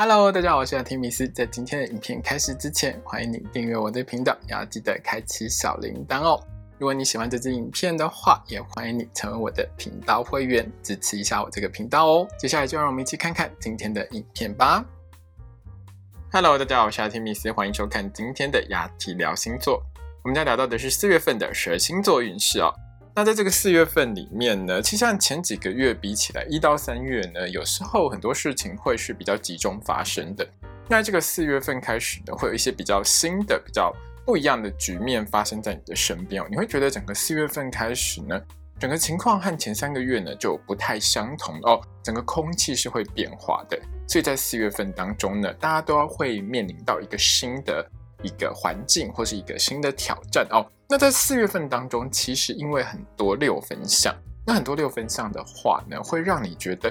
Hello，大家好，我是阿提米斯。在今天的影片开始之前，欢迎你订阅我的频道，也要记得开启小铃铛哦。如果你喜欢这支影片的话，也欢迎你成为我的频道会员，支持一下我这个频道哦。接下来就让我们一起看看今天的影片吧。Hello，大家好，我是阿提米斯，欢迎收看今天的雅提聊星座。我们将聊到的是四月份的十二星座运势哦。那在这个四月份里面呢，其实像前几个月比起来，一到三月呢，有时候很多事情会是比较集中发生的。那这个四月份开始呢，会有一些比较新的、比较不一样的局面发生在你的身边哦。你会觉得整个四月份开始呢，整个情况和前三个月呢就不太相同哦，整个空气是会变化的。所以在四月份当中呢，大家都要会面临到一个新的。一个环境或是一个新的挑战哦。那在四月份当中，其实因为很多六分相，那很多六分相的话呢，会让你觉得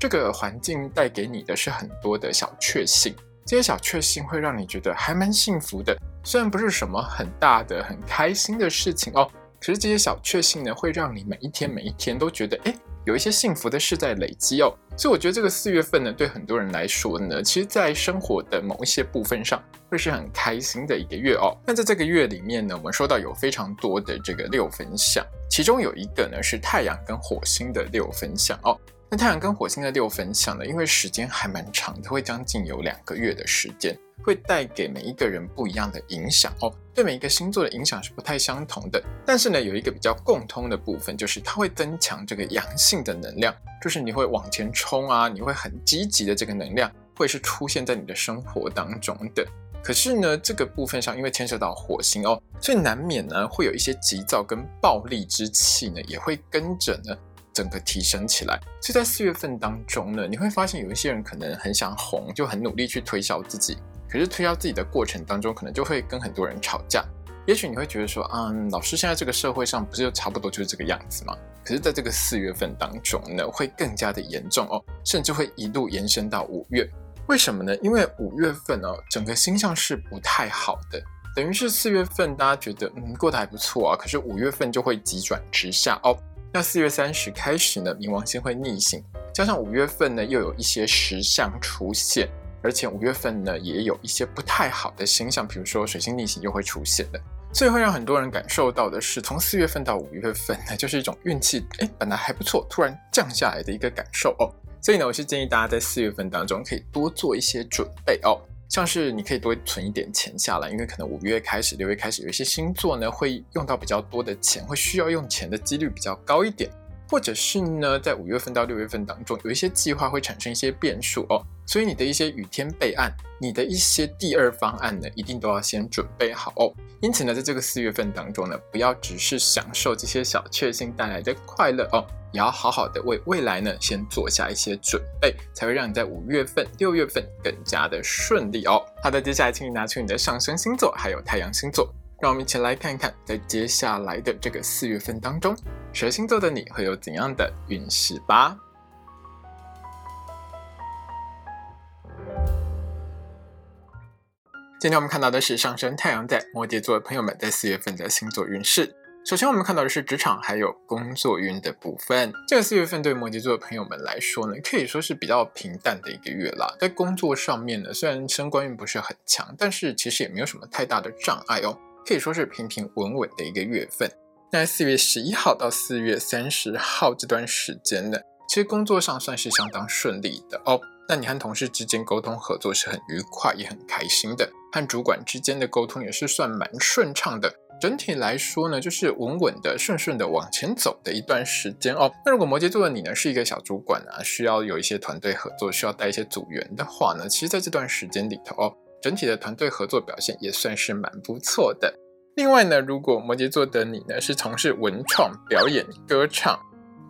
这个环境带给你的是很多的小确幸。这些小确幸会让你觉得还蛮幸福的，虽然不是什么很大的、很开心的事情哦，可是这些小确幸呢，会让你每一天每一天都觉得哎。有一些幸福的事在累积哦，所以我觉得这个四月份呢，对很多人来说呢，其实，在生活的某一些部分上，会是很开心的一个月哦。那在这个月里面呢，我们说到有非常多的这个六分相，其中有一个呢是太阳跟火星的六分相哦。那太阳跟火星的六分相呢，因为时间还蛮长的，会将近有两个月的时间。会带给每一个人不一样的影响哦，对每一个星座的影响是不太相同的。但是呢，有一个比较共通的部分，就是它会增强这个阳性的能量，就是你会往前冲啊，你会很积极的这个能量，会是出现在你的生活当中的。可是呢，这个部分上因为牵涉到火星哦，所以难免呢会有一些急躁跟暴力之气呢，也会跟着呢整个提升起来。所以在四月份当中呢，你会发现有一些人可能很想红，就很努力去推销自己。可是推销自己的过程当中，可能就会跟很多人吵架。也许你会觉得说，嗯，老师现在这个社会上不是就差不多就是这个样子吗？可是，在这个四月份当中呢，会更加的严重哦，甚至会一路延伸到五月。为什么呢？因为五月份哦，整个星象是不太好的，等于是四月份大家觉得嗯过得还不错啊，可是五月份就会急转直下哦。那四月三十开始呢，冥王星会逆行，加上五月份呢又有一些石象出现。而且五月份呢，也有一些不太好的星象，比如说水星逆行又会出现的，所以会让很多人感受到的是，从四月份到五月份呢，就是一种运气哎本来还不错，突然降下来的一个感受哦。所以呢，我是建议大家在四月份当中可以多做一些准备哦，像是你可以多存一点钱下来，因为可能五月开始、六月开始有一些星座呢会用到比较多的钱，会需要用钱的几率比较高一点。或者是呢，在五月份到六月份当中，有一些计划会产生一些变数哦，所以你的一些雨天备案，你的一些第二方案呢，一定都要先准备好哦。因此呢，在这个四月份当中呢，不要只是享受这些小确幸带来的快乐哦，也要好好的为未来呢，先做下一些准备，才会让你在五月份、六月份更加的顺利哦。好的，接下来请你拿出你的上升星座还有太阳星座。让我们一起来看一看，在接下来的这个四月份当中，蛇星座的你会有怎样的运势吧？今天我们看到的是上升太阳在摩羯座的朋友们在四月份的星座运势。首先，我们看到的是职场还有工作运的部分。这个四月份对摩羯座的朋友们来说呢，可以说是比较平淡的一个月啦。在工作上面呢，虽然升官运不是很强，但是其实也没有什么太大的障碍哦。可以说是平平稳稳的一个月份。那四月十一号到四月三十号这段时间呢，其实工作上算是相当顺利的哦。那你和同事之间沟通合作是很愉快，也很开心的。和主管之间的沟通也是算蛮顺畅的。整体来说呢，就是稳稳的、顺顺的往前走的一段时间哦。那如果摩羯座的你呢，是一个小主管啊，需要有一些团队合作，需要带一些组员的话呢，其实在这段时间里头哦。整体的团队合作表现也算是蛮不错的。另外呢，如果摩羯座的你呢是从事文创、表演、歌唱、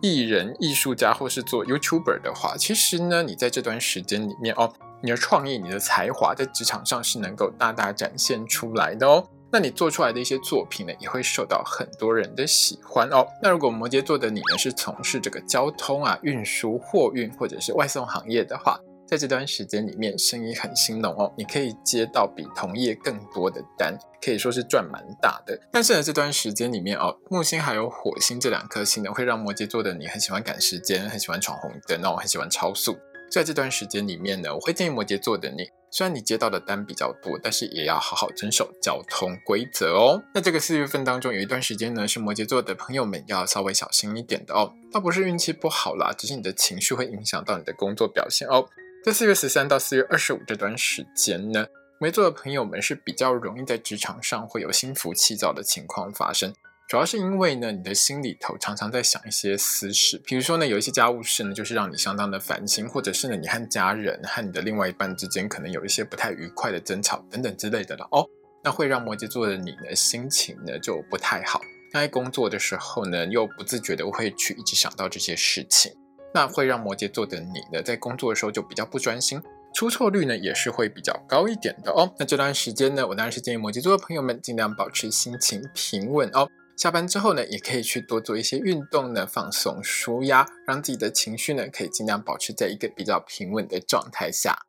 艺人、艺术家或是做 YouTuber 的话，其实呢，你在这段时间里面哦，你的创意、你的才华在职场上是能够大大展现出来的哦。那你做出来的一些作品呢，也会受到很多人的喜欢哦。那如果摩羯座的你呢是从事这个交通啊、运输、货运或者是外送行业的话，在这段时间里面，生意很兴隆哦，你可以接到比同业更多的单，可以说是赚蛮大的。但是呢，这段时间里面哦，木星还有火星这两颗星呢，会让摩羯座的你很喜欢赶时间，很喜欢闯红灯哦，很喜欢超速。在这段时间里面呢，我会建议摩羯座的你，虽然你接到的单比较多，但是也要好好遵守交通规则哦。那这个四月份当中有一段时间呢，是摩羯座的朋友们要稍微小心一点的哦。倒不是运气不好啦，只是你的情绪会影响到你的工作表现哦。在四月十三到四月二十五这段时间呢，摩羯座的朋友们是比较容易在职场上会有心浮气躁的情况发生。主要是因为呢，你的心里头常常在想一些私事，比如说呢，有一些家务事呢，就是让你相当的烦心，或者是呢，你和家人和你的另外一半之间可能有一些不太愉快的争吵等等之类的了哦，那会让摩羯座的你呢，心情呢就不太好。那在工作的时候呢，又不自觉的会去一直想到这些事情，那会让摩羯座的你呢，在工作的时候就比较不专心，出错率呢也是会比较高一点的哦。那这段时间呢，我当然是建议摩羯座的朋友们尽量保持心情平稳哦。下班之后呢，也可以去多做一些运动呢，放松舒压，让自己的情绪呢可以尽量保持在一个比较平稳的状态下。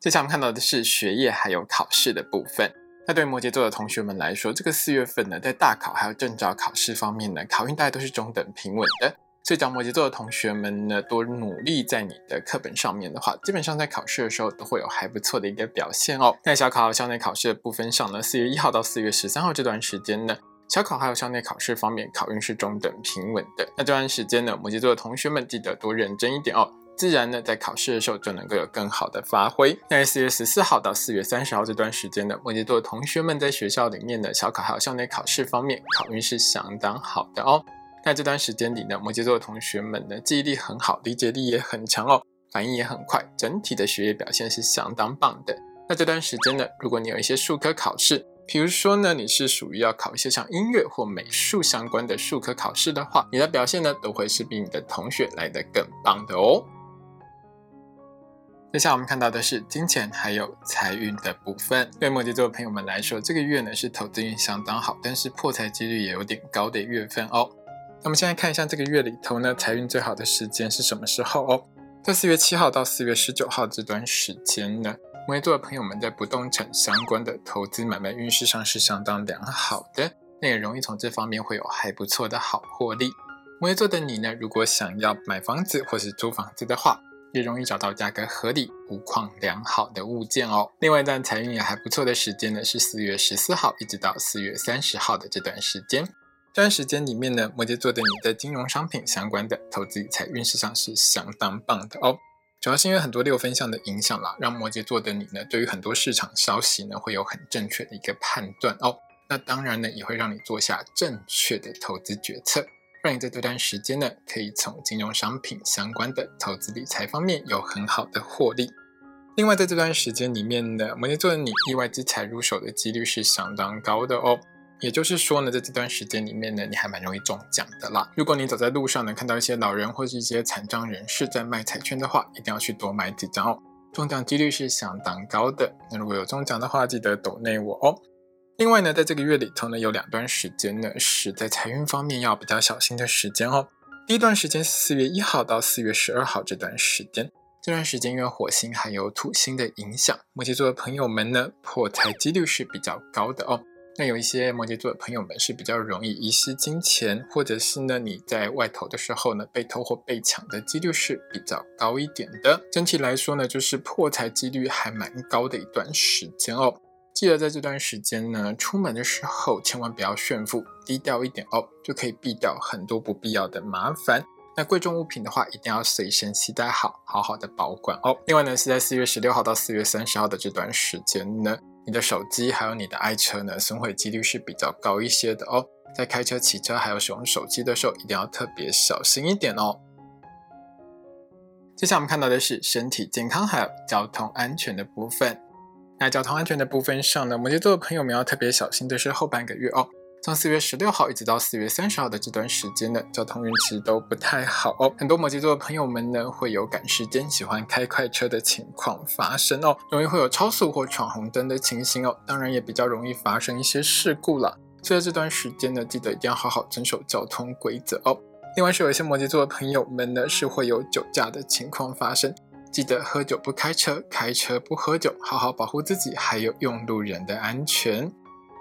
接下来我们看到的是学业还有考试的部分。那对摩羯座的同学们来说，这个四月份呢，在大考还有证照考试方面呢，考运大概都是中等平稳的。所以讲摩羯座的同学们呢，多努力在你的课本上面的话，基本上在考试的时候都会有还不错的一个表现哦。在小考和校内考试的部分上呢，四月一号到四月十三号这段时间呢，小考还有校内考试方面，考运是中等平稳的。那这段时间呢，摩羯座的同学们记得多认真一点哦，自然呢，在考试的时候就能够有更好的发挥。在四月十四号到四月三十号这段时间呢，摩羯座的同学们在学校里面的小考还有校内考试方面，考运是相当好的哦。在这段时间里呢，摩羯座的同学们呢，记忆力很好，理解力也很强哦，反应也很快，整体的学业表现是相当棒的。那这段时间呢，如果你有一些术科考试，比如说呢，你是属于要考一些像音乐或美术相关的术科考试的话，你的表现呢，都会是比你的同学来的更棒的哦。接下来我们看到的是金钱还有财运的部分。对摩羯座的朋友们来说，这个月呢是投资运相当好，但是破财几率也有点高的月份哦。那么现在看一下这个月里头呢，财运最好的时间是什么时候哦？在四月七号到四月十九号这段时间呢，摩羯座的朋友们在不动产相关的投资买卖运势上是相当良好的，那也容易从这方面会有还不错的好获利。摩羯座的你呢，如果想要买房子或是租房子的话，也容易找到价格合理、物况良好的物件哦。另外，一段财运也还不错的时间呢，是四月十四号一直到四月三十号的这段时间。这段时间里面呢，摩羯座的你在金融商品相关的投资理财运势上是相当棒的哦。主要是因为很多六分相的影响啦，让摩羯座的你呢，对于很多市场消息呢，会有很正确的一个判断哦。那当然呢，也会让你做下正确的投资决策，让你在这段时间呢，可以从金融商品相关的投资理财方面有很好的获利。另外，在这段时间里面呢，摩羯座的你意外之财入手的几率是相当高的哦。也就是说呢，在这段时间里面呢，你还蛮容易中奖的啦。如果你走在路上呢，看到一些老人或是一些残障人士在卖彩券的话，一定要去多买几张哦，中奖几率是相当高的。那如果有中奖的话，记得抖内我哦。另外呢，在这个月里头呢，有两段时间呢是在财运方面要比较小心的时间哦。第一段时间是四月一号到四月十二号这段时间，这段时间因为火星还有土星的影响，摩羯座的朋友们呢破财几率是比较高的哦。那有一些摩羯座的朋友们是比较容易遗失金钱，或者是呢你在外头的时候呢被偷或被抢的几率是比较高一点的。整体来说呢，就是破财几率还蛮高的一段时间哦。记得在这段时间呢，出门的时候千万不要炫富，低调一点哦，就可以避掉很多不必要的麻烦。那贵重物品的话，一定要随身携带好，好好的保管哦。另外呢，是在四月十六号到四月三十号的这段时间呢。你的手机还有你的爱车呢，损毁几率是比较高一些的哦。在开车、骑车还有使用手机的时候，一定要特别小心一点哦。接下来我们看到的是身体健康还有交通安全的部分。那交通安全的部分上呢，摩羯座的朋友们要特别小心的是后半个月哦。从四月十六号一直到四月三十号的这段时间呢，交通运气都不太好哦。很多摩羯座的朋友们呢，会有赶时间、喜欢开快车的情况发生哦，容易会有超速或闯红灯的情形哦。当然也比较容易发生一些事故了。所以这段时间呢，记得一定要好好遵守交通规则哦。另外是有一些摩羯座的朋友们呢，是会有酒驾的情况发生，记得喝酒不开车，开车不喝酒，好好保护自己，还有用路人的安全。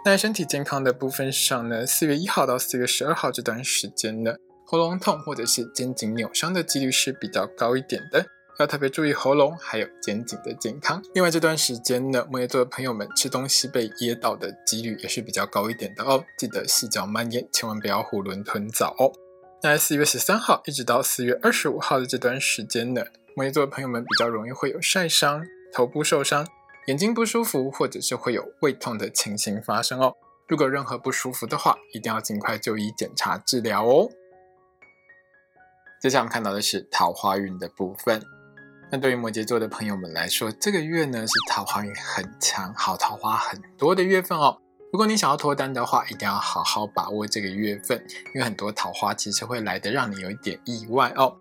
在身体健康的部分上呢，四月一号到四月十二号这段时间呢，喉咙痛或者是肩颈扭伤的几率是比较高一点的，要特别注意喉咙还有肩颈的健康。另外这段时间呢，摩羯座的朋友们吃东西被噎到的几率也是比较高一点的哦，记得细嚼慢咽，千万不要囫囵吞枣哦。那四月十三号一直到四月二十五号的这段时间呢，摩羯座的朋友们比较容易会有晒伤、头部受伤、眼睛不舒服，或者是会有胃痛的情形发生哦。如果任何不舒服的话，一定要尽快就医检查治疗哦。接下来我们看到的是桃花运的部分。那对于摩羯座的朋友们来说，这个月呢是桃花运很强、好桃花很多的月份哦。如果你想要脱单的话，一定要好好把握这个月份，因为很多桃花其实会来的让你有一点意外哦。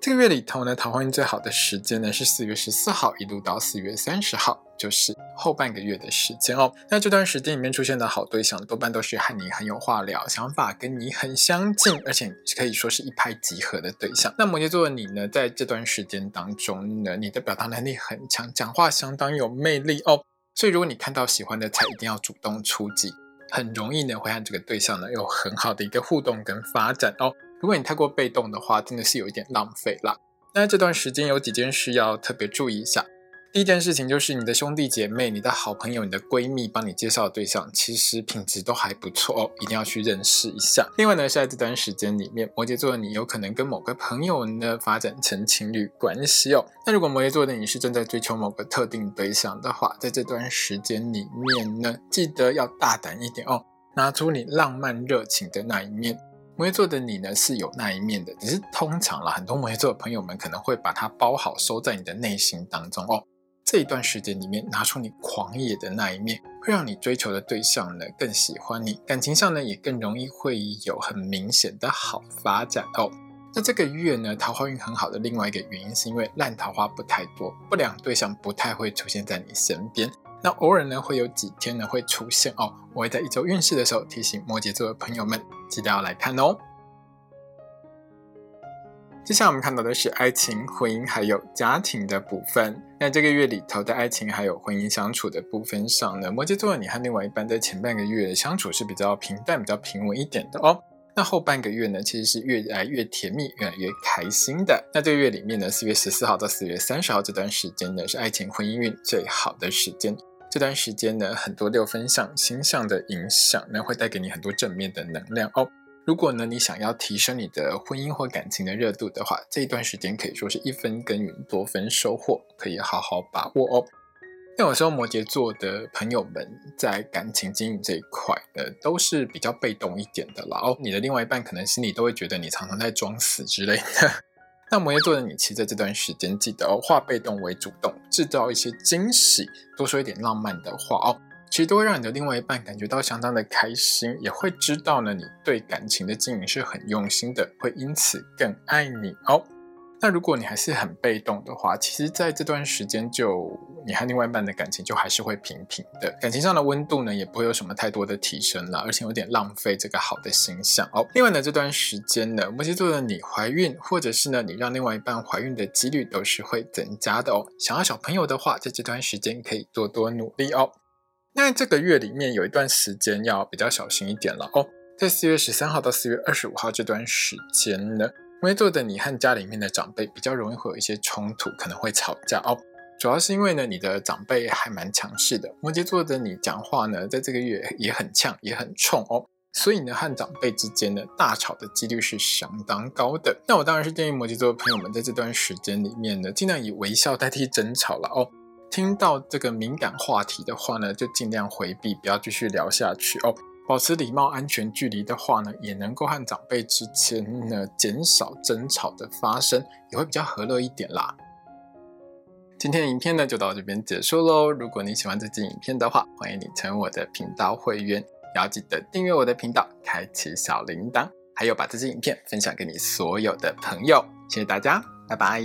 这个月里头呢，桃花运最好的时间呢是四月十四号一路到四月三十号，就是后半个月的时间哦。那这段时间里面出现的好对象，多半都是和你很有话聊，想法跟你很相近，而且可以说是一拍即合的对象。那摩羯座的你呢，在这段时间当中呢，你的表达能力很强，讲话相当有魅力哦。所以如果你看到喜欢的菜，一定要主动出击，很容易呢会和这个对象呢有很好的一个互动跟发展哦。如果你太过被动的话，真的是有一点浪费啦。那这段时间有几件事要特别注意一下。第一件事情就是你的兄弟姐妹、你的好朋友、你的闺蜜帮你介绍的对象，其实品质都还不错哦，一定要去认识一下。另外呢，是在这段时间里面，摩羯座的你有可能跟某个朋友呢发展成情侣关系哦。那如果摩羯座的你是正在追求某个特定对象的话，在这段时间里面呢，记得要大胆一点哦，拿出你浪漫热情的那一面。摩羯座的你呢是有那一面的，只是通常啦很多摩羯座的朋友们可能会把它包好收在你的内心当中哦。这一段时间里面拿出你狂野的那一面，会让你追求的对象呢更喜欢你，感情上呢也更容易会有很明显的好发展哦。那这个月呢桃花运很好的另外一个原因是因为烂桃花不太多，不良对象不太会出现在你身边。那偶尔呢，会有几天呢会出现哦。我会在一周运势的时候提醒摩羯座的朋友们，记得要来看哦。接下来我们看到的是爱情、婚姻还有家庭的部分。那这个月里头的爱情还有婚姻相处的部分上呢，摩羯座你和另外一半在前半个月相处是比较平淡、比较平稳一点的哦。那后半个月呢，其实是越来越甜蜜、越来越开心的。那这个月里面呢，四月十四号到四月三十号这段时间呢，是爱情婚姻运最好的时间。这段时间呢，很多六分相星象的影响呢，会带给你很多正面的能量哦。如果呢，你想要提升你的婚姻或感情的热度的话，这一段时间可以说是一分耕耘多分收获，可以好好把握哦。那有时候摩羯座的朋友们在感情经营这一块呢，都是比较被动一点的啦哦。你的另外一半可能心里都会觉得你常常在装死之类的。那摩羯座的你，其实在这段时间记得哦，化被动为主动，制造一些惊喜，多说一点浪漫的话哦，其实都会让你的另外一半感觉到相当的开心，也会知道呢，你对感情的经营是很用心的，会因此更爱你哦。那如果你还是很被动的话，其实在这段时间就你和另外一半的感情就还是会平平的，感情上的温度呢也不会有什么太多的提升了，而且有点浪费这个好的形象哦。另外呢，这段时间呢，摩羯座的你怀孕，或者是呢你让另外一半怀孕的几率都是会增加的哦。想要小朋友的话，在这段时间可以多多努力哦。那这个月里面有一段时间要比较小心一点了哦，在四月十三号到四月二十五号这段时间呢。摩羯座的你和家里面的长辈比较容易会有一些冲突，可能会吵架哦。主要是因为呢，你的长辈还蛮强势的。摩羯座的你讲话呢，在这个月也很呛，也很冲哦。所以呢，和长辈之间呢，大吵的几率是相当高的。那我当然是建议摩羯座的朋友们，在这段时间里面呢，尽量以微笑代替争吵了哦。听到这个敏感话题的话呢，就尽量回避，不要继续聊下去哦。保持礼貌、安全距离的话呢，也能够和长辈之间呢减少争吵的发生，也会比较和乐一点啦。今天的影片呢就到这边结束喽。如果你喜欢这支影片的话，欢迎你成为我的频道会员，也要记得订阅我的频道，开启小铃铛，还有把这支影片分享给你所有的朋友。谢谢大家，拜拜。